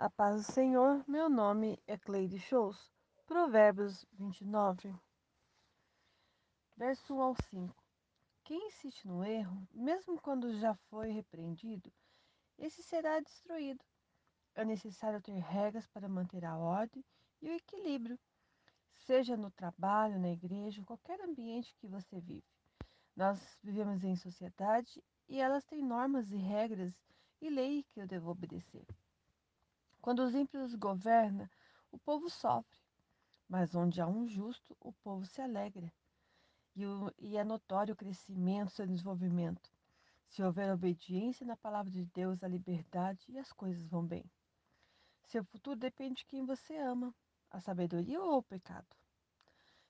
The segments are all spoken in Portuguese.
A paz do Senhor, meu nome é Cleide Shows. Provérbios 29, verso 1 ao 5. Quem insiste no erro, mesmo quando já foi repreendido, esse será destruído. É necessário ter regras para manter a ordem e o equilíbrio, seja no trabalho, na igreja, qualquer ambiente que você vive. Nós vivemos em sociedade e elas têm normas e regras e leis que eu devo obedecer. Quando os ímpios governam, o povo sofre, mas onde há um justo, o povo se alegra. E, o, e é notório o crescimento, seu desenvolvimento. Se houver obediência na palavra de Deus, a liberdade e as coisas vão bem. Seu futuro depende de quem você ama, a sabedoria ou o pecado.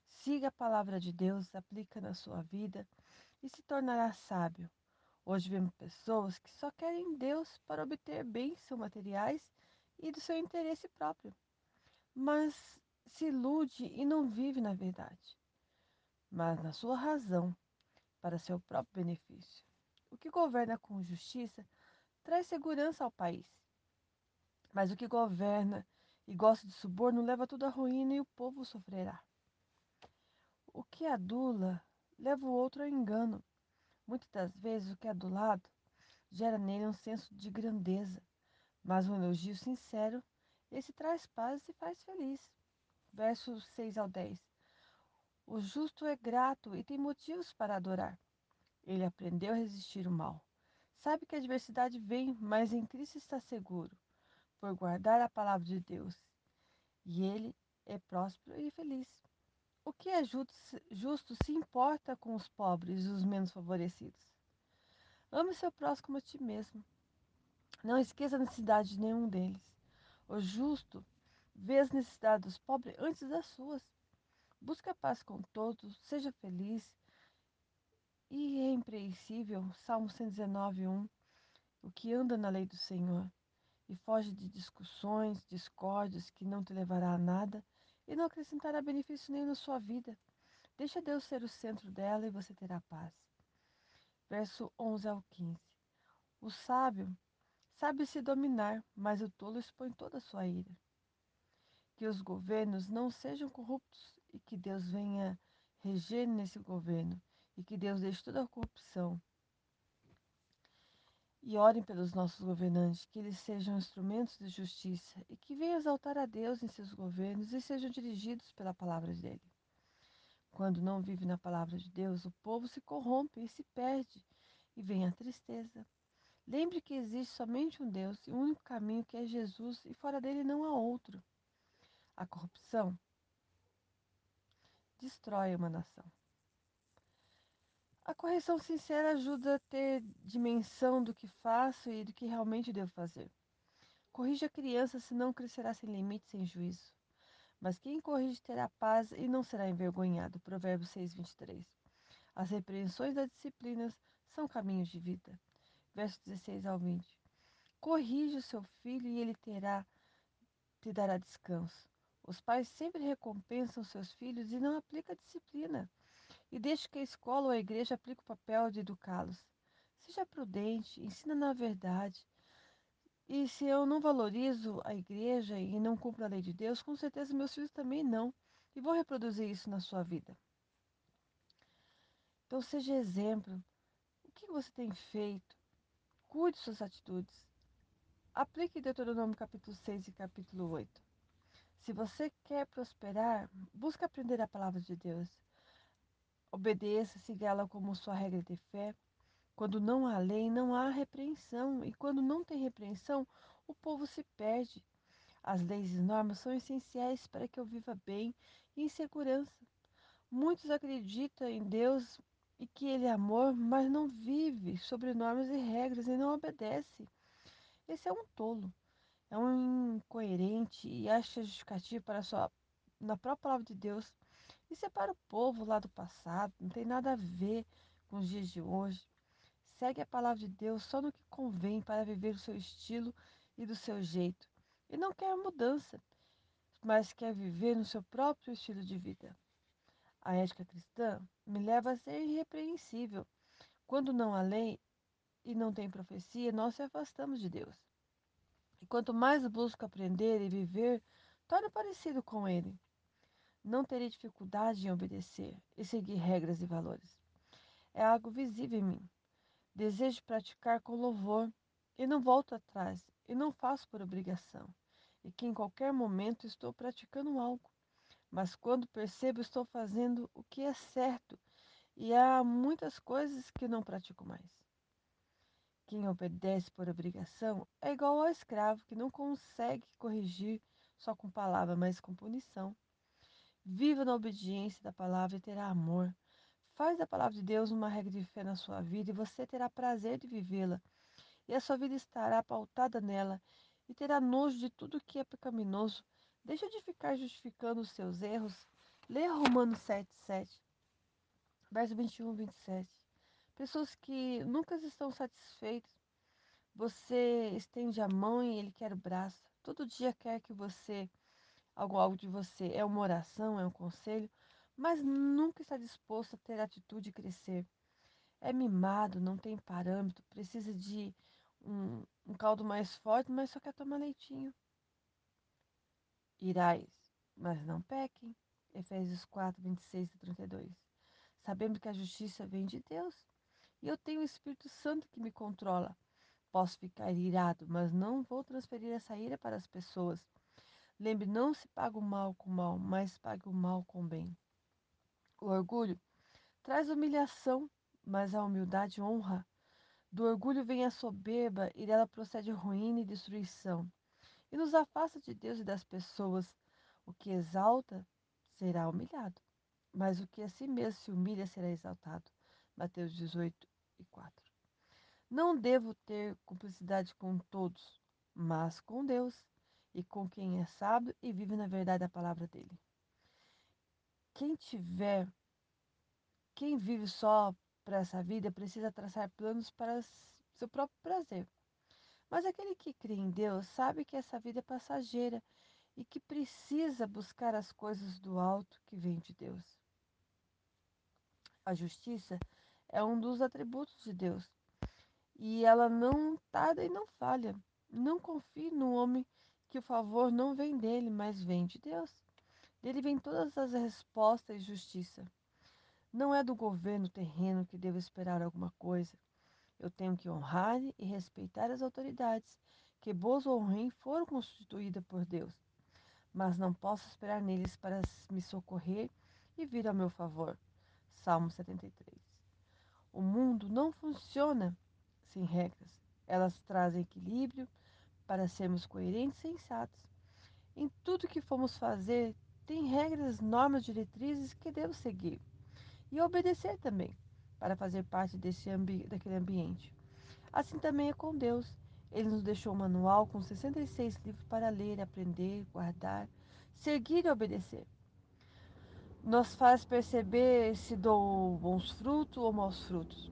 Siga a palavra de Deus, aplica na sua vida e se tornará sábio. Hoje vemos pessoas que só querem Deus para obter bens materiais e do seu interesse próprio, mas se ilude e não vive na verdade, mas na sua razão, para seu próprio benefício. O que governa com justiça traz segurança ao país, mas o que governa e gosta de suborno leva tudo à ruína e o povo sofrerá. O que adula leva o outro ao engano. Muitas das vezes o que é adulado gera nele um senso de grandeza, mas um elogio sincero esse traz paz e faz feliz. Versos 6 ao 10. O justo é grato e tem motivos para adorar. Ele aprendeu a resistir o mal. Sabe que a adversidade vem, mas em Cristo está seguro, por guardar a palavra de Deus. E ele é próspero e feliz. O que é justo se importa com os pobres e os menos favorecidos. Ame seu próximo a ti mesmo. Não esqueça a necessidade de nenhum deles. O justo vê as necessidades dos pobres antes das suas. Busque a paz com todos, seja feliz e irrepreensível. Salmo 119, 1. O que anda na lei do Senhor e foge de discussões, discórdias que não te levará a nada e não acrescentará benefício nenhum na sua vida. Deixa Deus ser o centro dela e você terá paz. Verso 11 ao 15. O sábio Sabe se dominar, mas o tolo expõe toda a sua ira. Que os governos não sejam corruptos e que Deus venha reger nesse governo e que Deus deixe toda a corrupção. E orem pelos nossos governantes, que eles sejam instrumentos de justiça e que venham exaltar a Deus em seus governos e sejam dirigidos pela palavra dele. Quando não vive na palavra de Deus, o povo se corrompe e se perde, e vem a tristeza. Lembre que existe somente um Deus e o único caminho que é Jesus, e fora dele não há outro. A corrupção destrói uma nação. A correção sincera ajuda a ter dimensão do que faço e do que realmente devo fazer. Corrija a criança, senão crescerá sem limite, sem juízo. Mas quem corrige terá paz e não será envergonhado. Provérbios 6, 23. As repreensões das disciplinas são caminhos de vida versos 16 ao 20. Corrige o seu filho e ele terá te dará descanso. Os pais sempre recompensam seus filhos e não aplicam disciplina. E deixe que a escola ou a igreja aplique o papel de educá-los. Seja prudente, ensina na verdade. E se eu não valorizo a igreja e não cumpro a lei de Deus, com certeza meus filhos também não. E vou reproduzir isso na sua vida. Então seja exemplo. O que você tem feito? Cuide suas atitudes. Aplique Deuteronômio capítulo 6 e capítulo 8. Se você quer prosperar, busque aprender a palavra de Deus. Obedeça, siga ela como sua regra de fé. Quando não há lei, não há repreensão. E quando não tem repreensão, o povo se perde. As leis e normas são essenciais para que eu viva bem e em segurança. Muitos acreditam em Deus, e que ele é amor, mas não vive sobre normas e regras e não obedece. Esse é um tolo, é um incoerente e acha justificativo para sua na própria palavra de Deus e separa o povo lá do passado, não tem nada a ver com os dias de hoje. Segue a palavra de Deus só no que convém para viver o seu estilo e do seu jeito. E não quer mudança, mas quer viver no seu próprio estilo de vida. A ética cristã me leva a ser irrepreensível. Quando não há lei e não tem profecia, nós se afastamos de Deus. E quanto mais busco aprender e viver, torno parecido com ele. Não terei dificuldade em obedecer e seguir regras e valores. É algo visível em mim. Desejo praticar com louvor e não volto atrás e não faço por obrigação. E que em qualquer momento estou praticando algo. Mas quando percebo, estou fazendo o que é certo e há muitas coisas que não pratico mais. Quem obedece por obrigação é igual ao escravo que não consegue corrigir só com palavra, mas com punição. Viva na obediência da palavra e terá amor. Faz da palavra de Deus uma regra de fé na sua vida e você terá prazer de vivê-la. E a sua vida estará pautada nela e terá nojo de tudo que é pecaminoso. Deixa de ficar justificando os seus erros. Leia Romanos 7, 7, verso 21, 27. Pessoas que nunca estão satisfeitas. Você estende a mão e ele quer o braço. Todo dia quer que você, algo, algo de você, é uma oração, é um conselho, mas nunca está disposto a ter atitude e crescer. É mimado, não tem parâmetro, precisa de um, um caldo mais forte, mas só quer tomar leitinho. Irais, mas não pequem. Efésios 4, 26 e 32. Sabemos que a justiça vem de Deus. E eu tenho o Espírito Santo que me controla. Posso ficar irado, mas não vou transferir essa ira para as pessoas. Lembre, não se paga o mal com o mal, mas pague o mal com o bem. O orgulho traz humilhação, mas a humildade honra. Do orgulho vem a soberba e dela procede ruína e destruição. E nos afasta de Deus e das pessoas. O que exalta será humilhado, mas o que a si mesmo se humilha será exaltado. Mateus 18 e 4. Não devo ter cumplicidade com todos, mas com Deus e com quem é sábio e vive na verdade a palavra dele. Quem tiver, quem vive só para essa vida precisa traçar planos para seu próprio prazer. Mas aquele que crê em Deus sabe que essa vida é passageira e que precisa buscar as coisas do alto que vem de Deus. A justiça é um dos atributos de Deus e ela não tarda e não falha. Não confie no homem que o favor não vem dele, mas vem de Deus. Dele vem todas as respostas e justiça. Não é do governo terreno que devo esperar alguma coisa. Eu tenho que honrar e respeitar as autoridades, que boas ou ruins foram constituídas por Deus. Mas não posso esperar neles para me socorrer e vir ao meu favor. Salmo 73. O mundo não funciona sem regras. Elas trazem equilíbrio para sermos coerentes e sensatos. Em tudo que formos fazer, tem regras, normas, diretrizes que devo seguir e obedecer também, para fazer parte desse ambi daquele ambiente. Assim também é com Deus. Ele nos deixou um manual com 66 livros para ler, aprender, guardar, seguir e obedecer. Nos faz perceber se dou bons frutos ou maus frutos.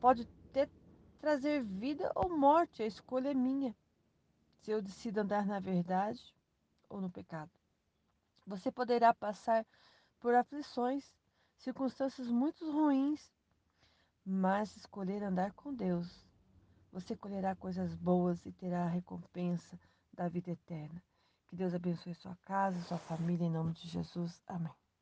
Pode ter trazer vida ou morte, a escolha é minha. Se eu decido andar na verdade ou no pecado. Você poderá passar por aflições, circunstâncias muito ruins, mas escolher andar com Deus, você colherá coisas boas e terá a recompensa da vida eterna. Que Deus abençoe sua casa, sua família, em nome de Jesus. Amém.